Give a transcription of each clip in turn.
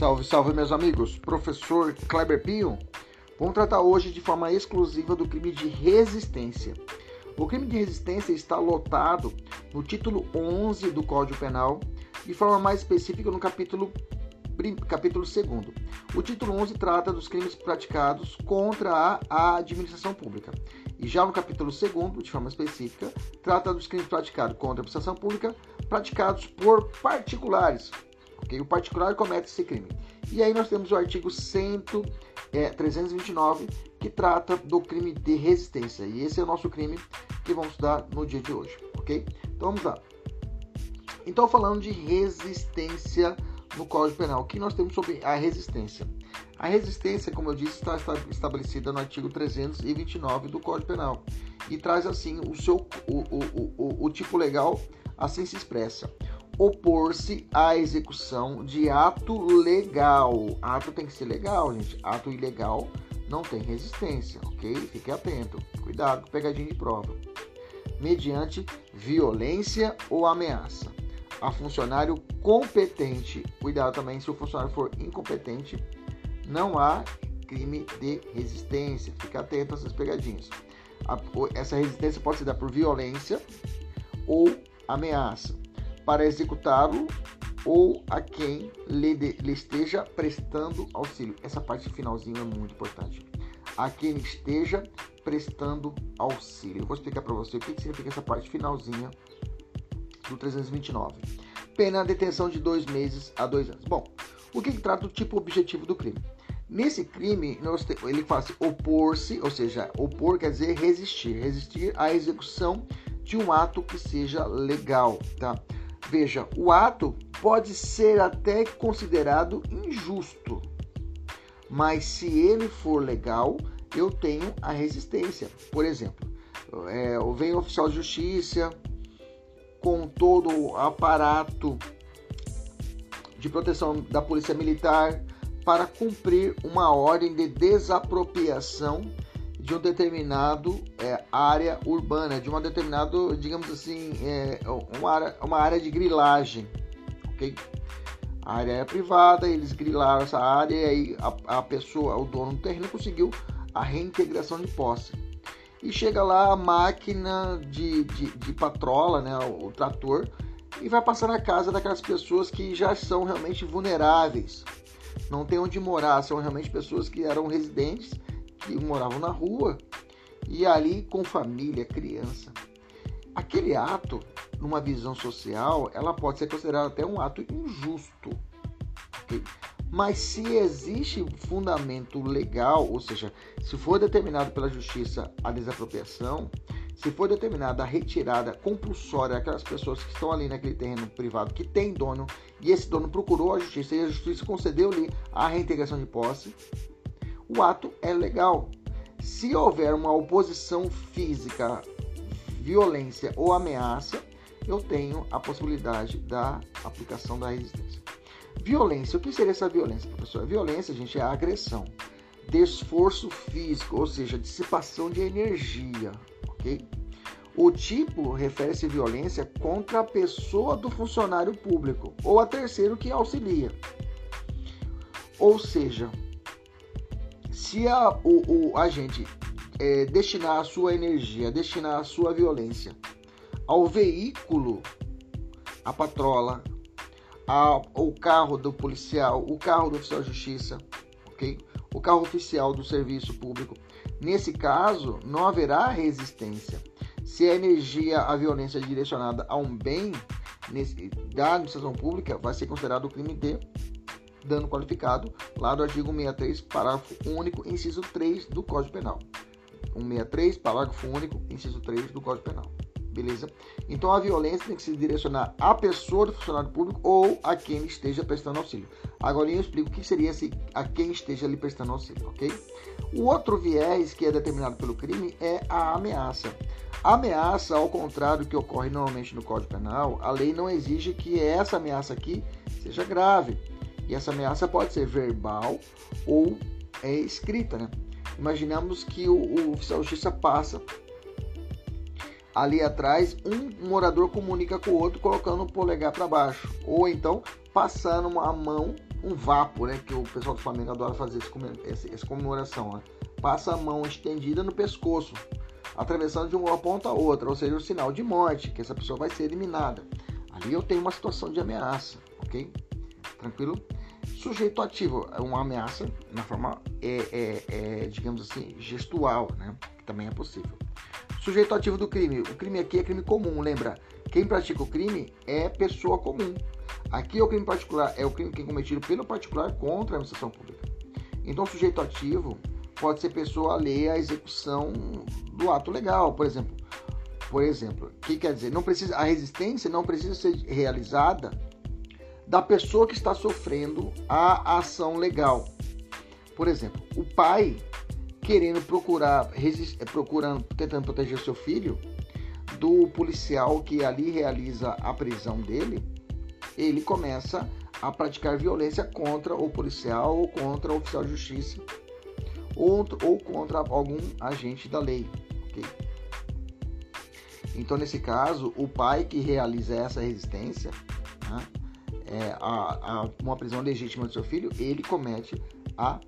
Salve, salve, meus amigos. Professor Kleber Pio. Vamos tratar hoje de forma exclusiva do crime de resistência. O crime de resistência está lotado no título 11 do Código Penal, de forma mais específica no capítulo capítulo 2. O título 11 trata dos crimes praticados contra a, administração pública. E já no capítulo 2, de forma específica, trata dos crimes praticados contra a administração pública praticados por particulares. Okay? O particular comete esse crime. E aí nós temos o artigo 100, é, 329, que trata do crime de resistência. E esse é o nosso crime que vamos estudar no dia de hoje. Ok? Então vamos lá. Então, falando de resistência no Código Penal. O que nós temos sobre a resistência? A resistência, como eu disse, está estabelecida no artigo 329 do Código Penal e traz assim o seu o, o, o, o tipo legal assim se expressa opor-se à execução de ato legal. Ato tem que ser legal, gente. Ato ilegal não tem resistência, ok? Fique atento. Cuidado com pegadinha de prova. Mediante violência ou ameaça a funcionário competente. Cuidado também se o funcionário for incompetente, não há crime de resistência. Fica atento a essas pegadinhas. essa resistência pode se dar por violência ou ameaça para executá-lo ou a quem lhe, lhe, esteja prestando auxílio. Essa parte finalzinha é muito importante. A quem esteja prestando auxílio. Eu vou explicar para você o que significa essa parte finalzinha do 329. Pena detenção de dois meses a dois anos. Bom, o que, que trata o tipo objetivo do crime? Nesse crime, ele fala assim, opor-se, ou seja, opor quer dizer resistir, resistir à execução de um ato que seja legal, tá? Veja, o ato pode ser até considerado injusto, mas se ele for legal, eu tenho a resistência. Por exemplo, é, vem o oficial de justiça, com todo o aparato de proteção da Polícia Militar para cumprir uma ordem de desapropriação de um determinado é, área urbana, de uma determinada, digamos assim, é, uma, área, uma área de grilagem, ok? A área é privada, eles grilaram essa área e aí a, a pessoa, o dono do terreno conseguiu a reintegração de posse e chega lá a máquina de, de, de patrola, né, o, o trator, e vai passar na casa daquelas pessoas que já são realmente vulneráveis, não tem onde morar, são realmente pessoas que eram residentes, que moravam na rua e ali com família, criança. Aquele ato, numa visão social, ela pode ser considerada até um ato injusto. Okay? Mas se existe fundamento legal, ou seja, se for determinado pela justiça a desapropriação, se for determinada a retirada compulsória daquelas pessoas que estão ali naquele terreno privado que tem dono e esse dono procurou a justiça e a justiça concedeu-lhe a reintegração de posse, o ato é legal. Se houver uma oposição física, violência ou ameaça, eu tenho a possibilidade da aplicação da resistência. Violência. O que seria essa violência, professor? Violência, gente, é a agressão de esforço físico, ou seja, dissipação de energia, ok? O tipo refere-se à violência contra a pessoa do funcionário público ou a terceiro que auxilia. Ou seja, se a, o, o agente é, destinar a sua energia, destinar a sua violência ao veículo, a patrola, o carro do policial, o carro do oficial de justiça, ok? O carro oficial do serviço público. Nesse caso, não haverá resistência. Se a energia, a violência é direcionada a um bem nesse, da administração pública, vai ser considerado crime de dano qualificado, lá do artigo 63, parágrafo único, inciso 3 do Código Penal. 163, parágrafo único, inciso 3 do Código Penal beleza? Então a violência tem que se direcionar à pessoa do funcionário público ou a quem esteja prestando auxílio. Agora eu explico o que seria se a quem esteja ali prestando auxílio, ok? O outro viés que é determinado pelo crime é a ameaça. Ameaça, ao contrário do que ocorre normalmente no Código Penal, a lei não exige que essa ameaça aqui seja grave. E essa ameaça pode ser verbal ou é escrita, né? Imaginamos que o, o oficial de justiça passa ali atrás, um morador comunica com o outro colocando o polegar para baixo, ou então passando a mão um vapo, né? Que o pessoal do Flamengo adora fazer essa comemoração, né? Passa a mão estendida no pescoço, atravessando de uma ponta a outra, ou seja, o sinal de morte, que essa pessoa vai ser eliminada. Ali eu tenho uma situação de ameaça, ok? Tranquilo? Sujeito ativo é uma ameaça na forma, é, é, é, digamos assim, gestual, né? Que também é possível. Sujeito ativo do crime. O crime aqui é crime comum, lembra? Quem pratica o crime é pessoa comum. Aqui é o crime particular, é o crime que é cometido pelo particular contra a administração pública. Então, sujeito ativo pode ser pessoa alheia à execução do ato legal, por exemplo. Por exemplo, o que quer dizer? Não precisa, a resistência não precisa ser realizada da pessoa que está sofrendo a ação legal. Por exemplo, o pai querendo procurar, procurando, tentando proteger seu filho do policial que ali realiza a prisão dele, ele começa a praticar violência contra o policial ou contra o oficial de justiça ou, ou contra algum agente da lei. Okay? Então, nesse caso, o pai que realiza essa resistência né, é, a, a, uma prisão legítima do seu filho, ele comete a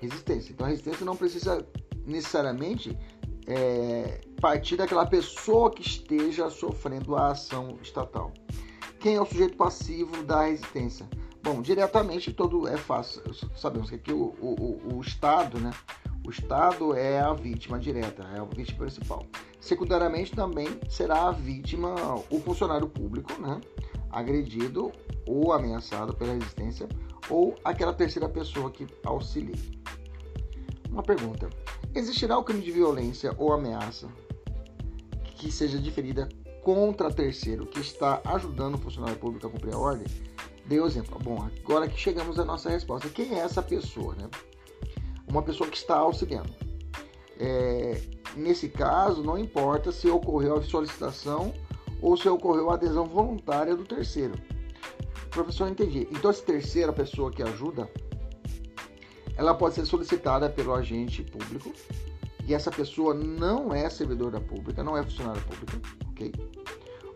resistência. Então, a resistência não precisa necessariamente é, partir daquela pessoa que esteja sofrendo a ação estatal. Quem é o sujeito passivo da resistência? Bom, diretamente todo é fácil. Sabemos que aqui o, o, o Estado, né? O Estado é a vítima direta, é a vítima principal. Secundariamente também será a vítima o funcionário público, né? Agredido ou ameaçado pela resistência ou aquela terceira pessoa que auxilia. Uma pergunta: existirá o crime de violência ou ameaça que seja diferida contra terceiro que está ajudando o funcionário público a cumprir a ordem? Dei o exemplo. Bom, agora que chegamos à nossa resposta. Quem é essa pessoa, né? Uma pessoa que está auxiliando. É, nesse caso, não importa se ocorreu a solicitação ou se ocorreu a adesão voluntária do terceiro. Professor, entendi. Então, essa terceira pessoa que ajuda, ela pode ser solicitada pelo agente público e essa pessoa não é servidora pública, não é funcionária pública, ok?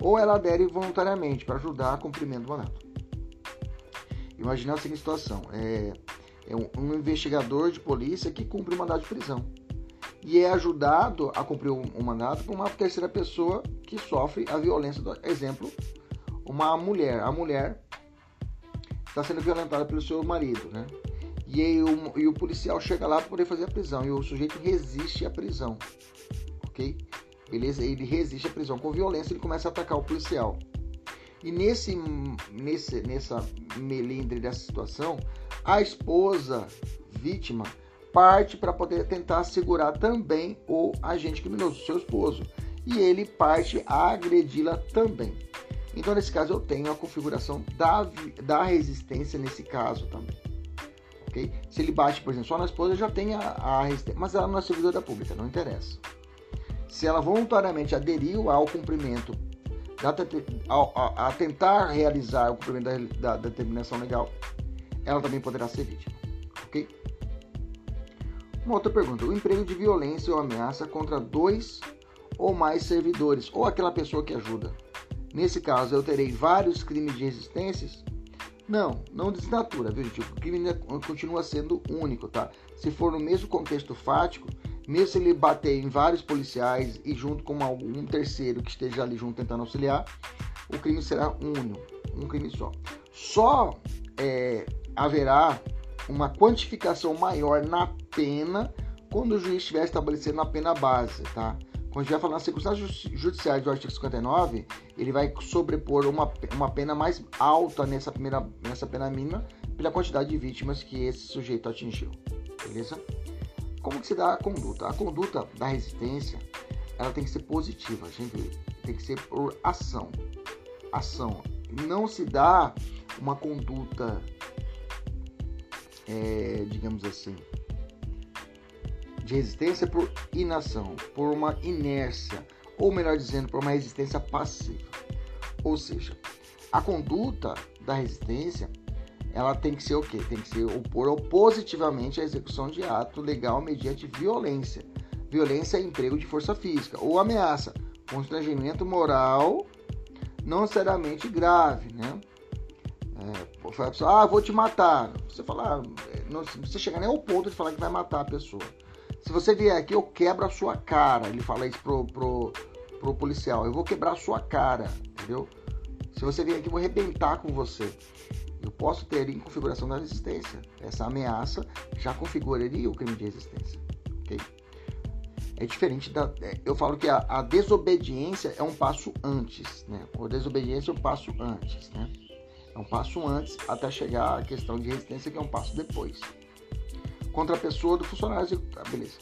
Ou ela adere voluntariamente para ajudar a cumprimento do mandato. Imagina a seguinte situação: é, é um, um, investigador de polícia que cumpre o mandato de prisão e é ajudado a cumprir o, o mandato por uma terceira pessoa que sofre a violência. Do, exemplo, uma mulher. A mulher está sendo violentada pelo seu marido, né? E, aí, o, e o policial chega lá para poder fazer a prisão e o sujeito resiste à prisão, ok? Beleza? Ele resiste à prisão com violência, ele começa a atacar o policial. E nesse, nesse, nessa melindre dessa situação, a esposa vítima parte para poder tentar segurar também o agente criminoso, seu esposo. E ele parte a agredi-la também. Então, nesse caso, eu tenho a configuração da, da resistência nesse caso também. Okay? Se ele bate, por exemplo, só na esposa, já tem a, a resistência. Mas ela não é servidora pública, não interessa. Se ela voluntariamente aderiu ao cumprimento a, a, tentar realizar o cumprimento da, da, da determinação legal, ela também poderá ser vítima. Ok? Uma outra pergunta: o emprego de violência ou ameaça contra dois ou mais servidores ou aquela pessoa que ajuda. Nesse caso, eu terei vários crimes de resistências? Não, não desnatura, viu, gente? O crime continua sendo único, tá? Se for no mesmo contexto fático, mesmo se ele bater em vários policiais e junto com algum terceiro que esteja ali junto tentando auxiliar, o crime será único, um crime só. Só é, haverá uma quantificação maior na pena quando o juiz estiver estabelecendo a pena base, tá? Quando vai falar nas circunstâncias judiciais do artigo 59, ele vai sobrepor uma, uma pena mais alta nessa, primeira, nessa pena mínima pela quantidade de vítimas que esse sujeito atingiu. Beleza? Como que se dá a conduta? A conduta da resistência, ela tem que ser positiva, gente tem que ser por ação. Ação. Não se dá uma conduta, é, digamos assim, de resistência por inação, por uma inércia, ou melhor dizendo, por uma resistência passiva. Ou seja, a conduta da resistência ela tem que ser o quê? Tem que ser opor positivamente à execução de ato legal mediante violência. Violência é emprego de força física ou ameaça, constrangimento moral não necessariamente grave, né? É, a pessoa, ah, vou te matar. Você fala, ah, não, você chega nem ao ponto de falar que vai matar a pessoa. Se você vier aqui, eu quebro a sua cara. Ele fala isso pro, pro, pro policial. Eu vou quebrar a sua cara, entendeu? Se você vier aqui, eu vou arrebentar com você. Eu posso ter em configuração da resistência. Essa ameaça já configuraria o crime de resistência. Ok? É diferente da. É, eu falo que a, a desobediência é um passo antes, né? A desobediência é um passo antes, né? É um passo antes até chegar à questão de resistência, que é um passo depois. Contra a pessoa do funcionário. Tá, beleza.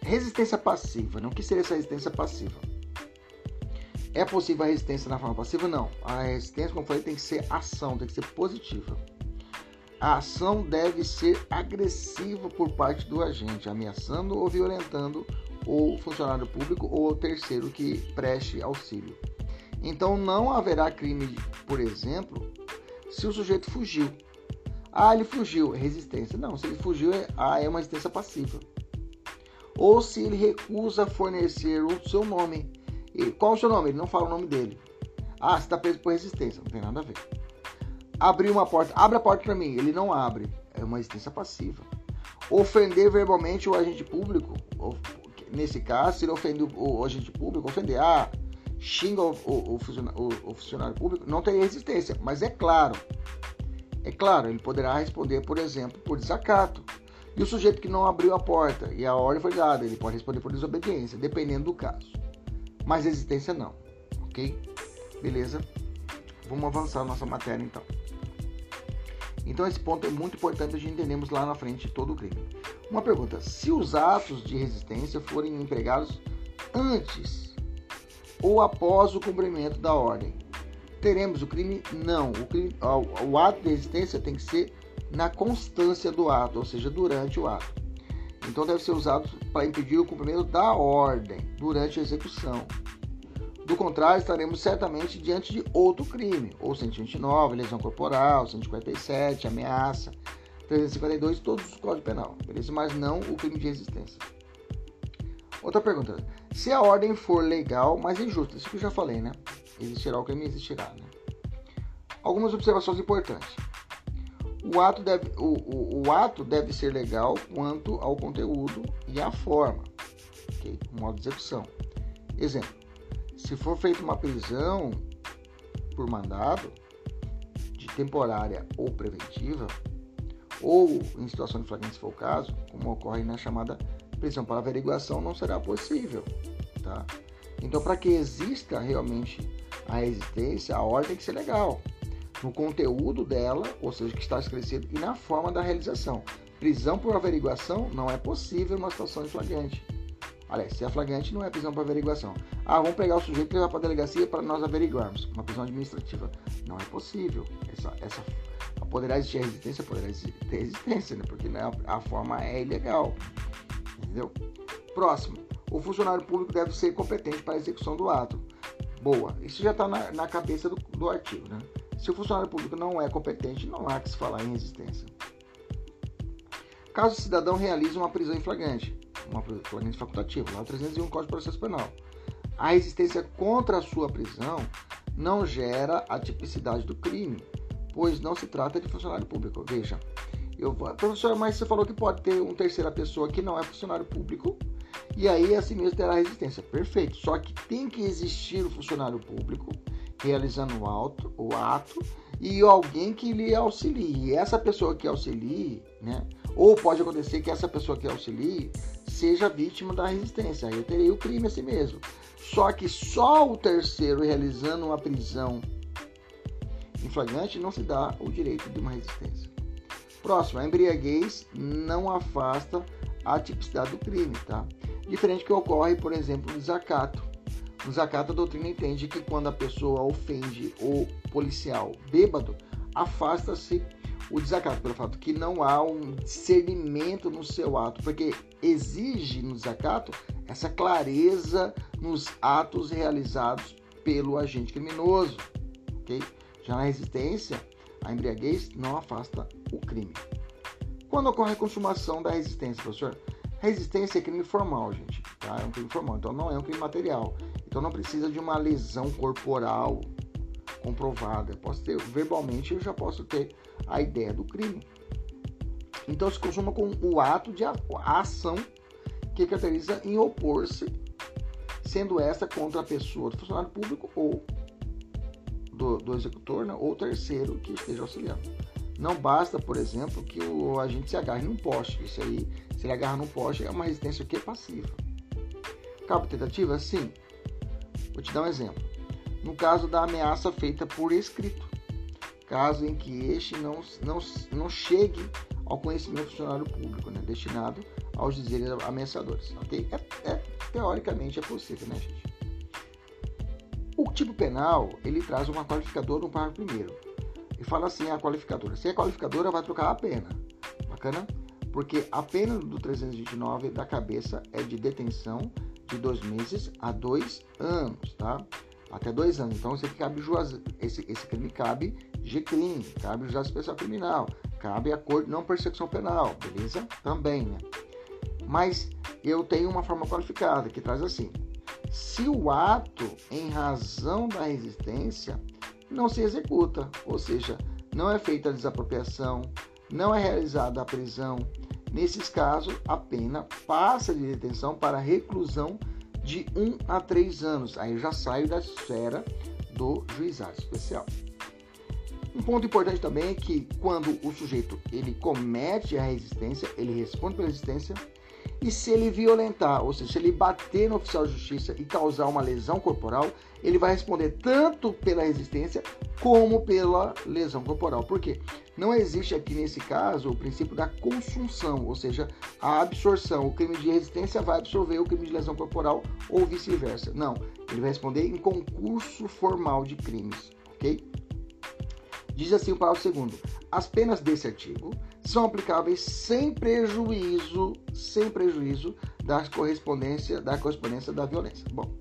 Resistência passiva. Né? O que seria essa resistência passiva? É possível a resistência na forma passiva? Não. A resistência, como eu falei, tem que ser ação, tem que ser positiva. A ação deve ser agressiva por parte do agente, ameaçando ou violentando o funcionário público ou terceiro que preste auxílio. Então não haverá crime, por exemplo, se o sujeito fugiu. Ah, ele fugiu, resistência. Não, se ele fugiu, é, ah, é uma resistência passiva. Ou se ele recusa fornecer o seu nome, qual é o seu nome? Ele não fala o nome dele. Ah, você está preso por resistência. Não tem nada a ver. Abrir uma porta. Abre a porta para mim. Ele não abre. É uma resistência passiva. Ofender verbalmente o agente público. Nesse caso, se ele ofende o, agente público, ofender. Ah, xinga o, o, o, funcionário, o funcionário público. Não tem resistência. Mas é claro. É claro, ele poderá responder, por exemplo, por desacato. E o sujeito que não abriu a porta e a ordem foi dada, ele pode responder por desobediência, dependendo do caso mas resistência não, ok? Beleza? Vamos avançar nossa matéria então. Então esse ponto é muito importante a gente entendermos lá na frente todo o crime. Uma pergunta: se os atos de resistência forem empregados antes ou após o cumprimento da ordem, teremos o crime? Não. O, crime, o ato de resistência tem que ser na constância do ato, ou seja, durante o ato. Então deve ser usado para impedir o cumprimento da ordem durante a execução. Do contrário, estaremos certamente diante de outro crime, ou 129, lesão corporal, 157, ameaça, 352, todos os códigos penal, beleza? Mas não o crime de resistência. Outra pergunta: se a ordem for legal, mas injusta, isso que eu já falei, né? Existirá o crime, existirá, né? Algumas observações importantes. O ato, deve, o, o, o ato deve ser legal quanto ao conteúdo e à forma, okay? o modo de execução. Exemplo: se for feita uma prisão por mandado, de temporária ou preventiva, ou em situação de flagrante se for o caso, como ocorre na chamada prisão para averiguação, não será possível. Tá? Então, para que exista realmente a resistência, a ordem tem que ser legal no conteúdo dela, ou seja, que está esclarecido, e na forma da realização. Prisão por averiguação não é possível numa situação de flagrante. Aliás, se é flagrante, não é prisão por averiguação. Ah, vamos pegar o sujeito e levar para a delegacia para nós averiguarmos. Uma prisão administrativa. Não é possível. Essa, essa, poderá existir resistência? Poderá existir resistência, né? porque né, a forma é ilegal. Entendeu? Próximo. O funcionário público deve ser competente para a execução do ato. Boa. Isso já está na, na, cabeça do, do artigo, né? Se o funcionário público não é competente, não há que se falar em resistência. Caso o cidadão realize uma prisão em flagrante, uma flagrante facultativa, lá 301 Código de Processo Penal, a resistência contra a sua prisão não gera a tipicidade do crime, pois não se trata de funcionário público. Veja, eu professor, mas você falou que pode ter uma terceira pessoa que não é funcionário público e aí assim mesmo terá resistência. Perfeito. Só que tem que existir o funcionário público realizando o, auto, o ato e alguém que lhe auxilie. E essa pessoa que auxilie, né? Ou pode acontecer que essa pessoa que auxilie seja vítima da resistência. Aí eu terei o crime assim mesmo. Só que só o terceiro realizando uma prisão em flagrante não se dá o direito de uma resistência. Próximo, a embriaguez não afasta a tipicidade do crime, tá? Diferente que ocorre, por exemplo, no desacato. No desacato, a doutrina entende que quando a pessoa ofende o policial bêbado, afasta-se o desacato, pelo fato que não há um discernimento no seu ato, porque exige no desacato essa clareza nos atos realizados pelo agente criminoso. ok? Já na resistência, a embriaguez não afasta o crime. Quando ocorre a consumação da resistência, professor? Resistência é crime formal, gente. Tá? É um crime formal, então não é um crime material. Então não precisa de uma lesão corporal comprovada, posso ter verbalmente, eu já posso ter a ideia do crime. Então se consuma com o ato de a, a ação que caracteriza em opor-se, sendo esta contra a pessoa do funcionário público ou do, do executor, né, ou terceiro que esteja auxiliando. Não basta, por exemplo, que o agente se agarre num poste. Isso aí, se ele agarra num poste, é uma resistência que passiva. Cabo tentativa? Sim. Vou te dar um exemplo. No caso da ameaça feita por escrito, caso em que este não, não, não chegue ao conhecimento do funcionário público, né, destinado aos dizeres ameaçadores. Okay? É, é, teoricamente é possível, né, gente? O tipo penal, ele traz uma qualificadora no parágrafo primeiro. E fala assim a qualificadora. Se é qualificadora, vai trocar a pena. Bacana? Porque a pena do 329 da cabeça é de detenção de dois meses a dois anos, tá? Até dois anos. Então, esse, cabe juaz... esse, esse crime cabe G-crime, cabe juizado especial criminal, cabe acordo não persecução penal, beleza? Também, né? Mas eu tenho uma forma qualificada que traz assim: se o ato, em razão da resistência, não se executa, ou seja, não é feita a desapropriação, não é realizada a prisão, nesses casos a pena passa de detenção para reclusão de 1 a 3 anos. Aí já saio da esfera do juizado especial. Um ponto importante também é que quando o sujeito ele comete a resistência, ele responde pela resistência, e se ele violentar, ou seja, se ele bater no oficial de justiça e causar uma lesão corporal, ele vai responder tanto pela resistência como pela lesão corporal. Por quê? Não existe aqui nesse caso o princípio da consunção, ou seja, a absorção. O crime de resistência vai absorver o crime de lesão corporal ou vice-versa. Não, ele vai responder em concurso formal de crimes, ok? Diz assim o parágrafo segundo: as penas desse artigo são aplicáveis sem prejuízo, sem prejuízo da correspondência, da correspondência da violência. Bom,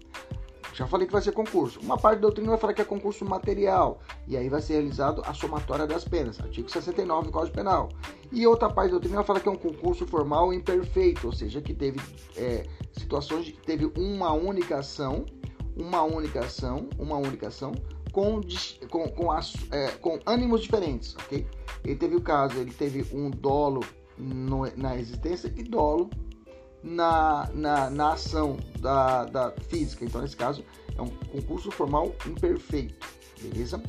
já falei que vai ser concurso. Uma parte da doutrina vai falar que é concurso material, e aí vai ser realizado a somatória das penas, artigo 69 do Código Penal. E outra parte da doutrina vai falar que é um concurso formal imperfeito, ou seja, que teve é, situações de que teve uma única ação, uma única ação, uma única ação, com, com, com, as, é, com ânimos diferentes, ok? Ele teve o caso, ele teve um dolo no, na existência e dolo na, na, na ação da, da física. Então, nesse caso, é um concurso formal imperfeito, beleza?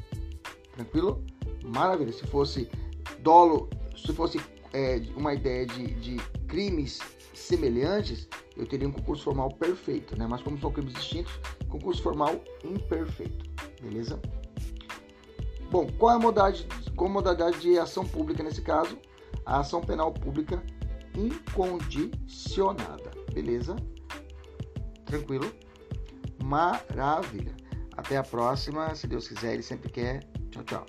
Tranquilo? Maravilha. Se fosse dolo, se fosse é, uma ideia de, de crimes semelhantes, eu teria um concurso formal perfeito, né? Mas como são crimes distintos, concurso formal imperfeito, beleza? Bom, qual é a modalidade, qual modalidade de ação pública nesse caso? A ação penal pública incondicionada, beleza? Tranquilo? Maravilha. Até a próxima, se Deus quiser, ele sempre quer. Tchau, tchau.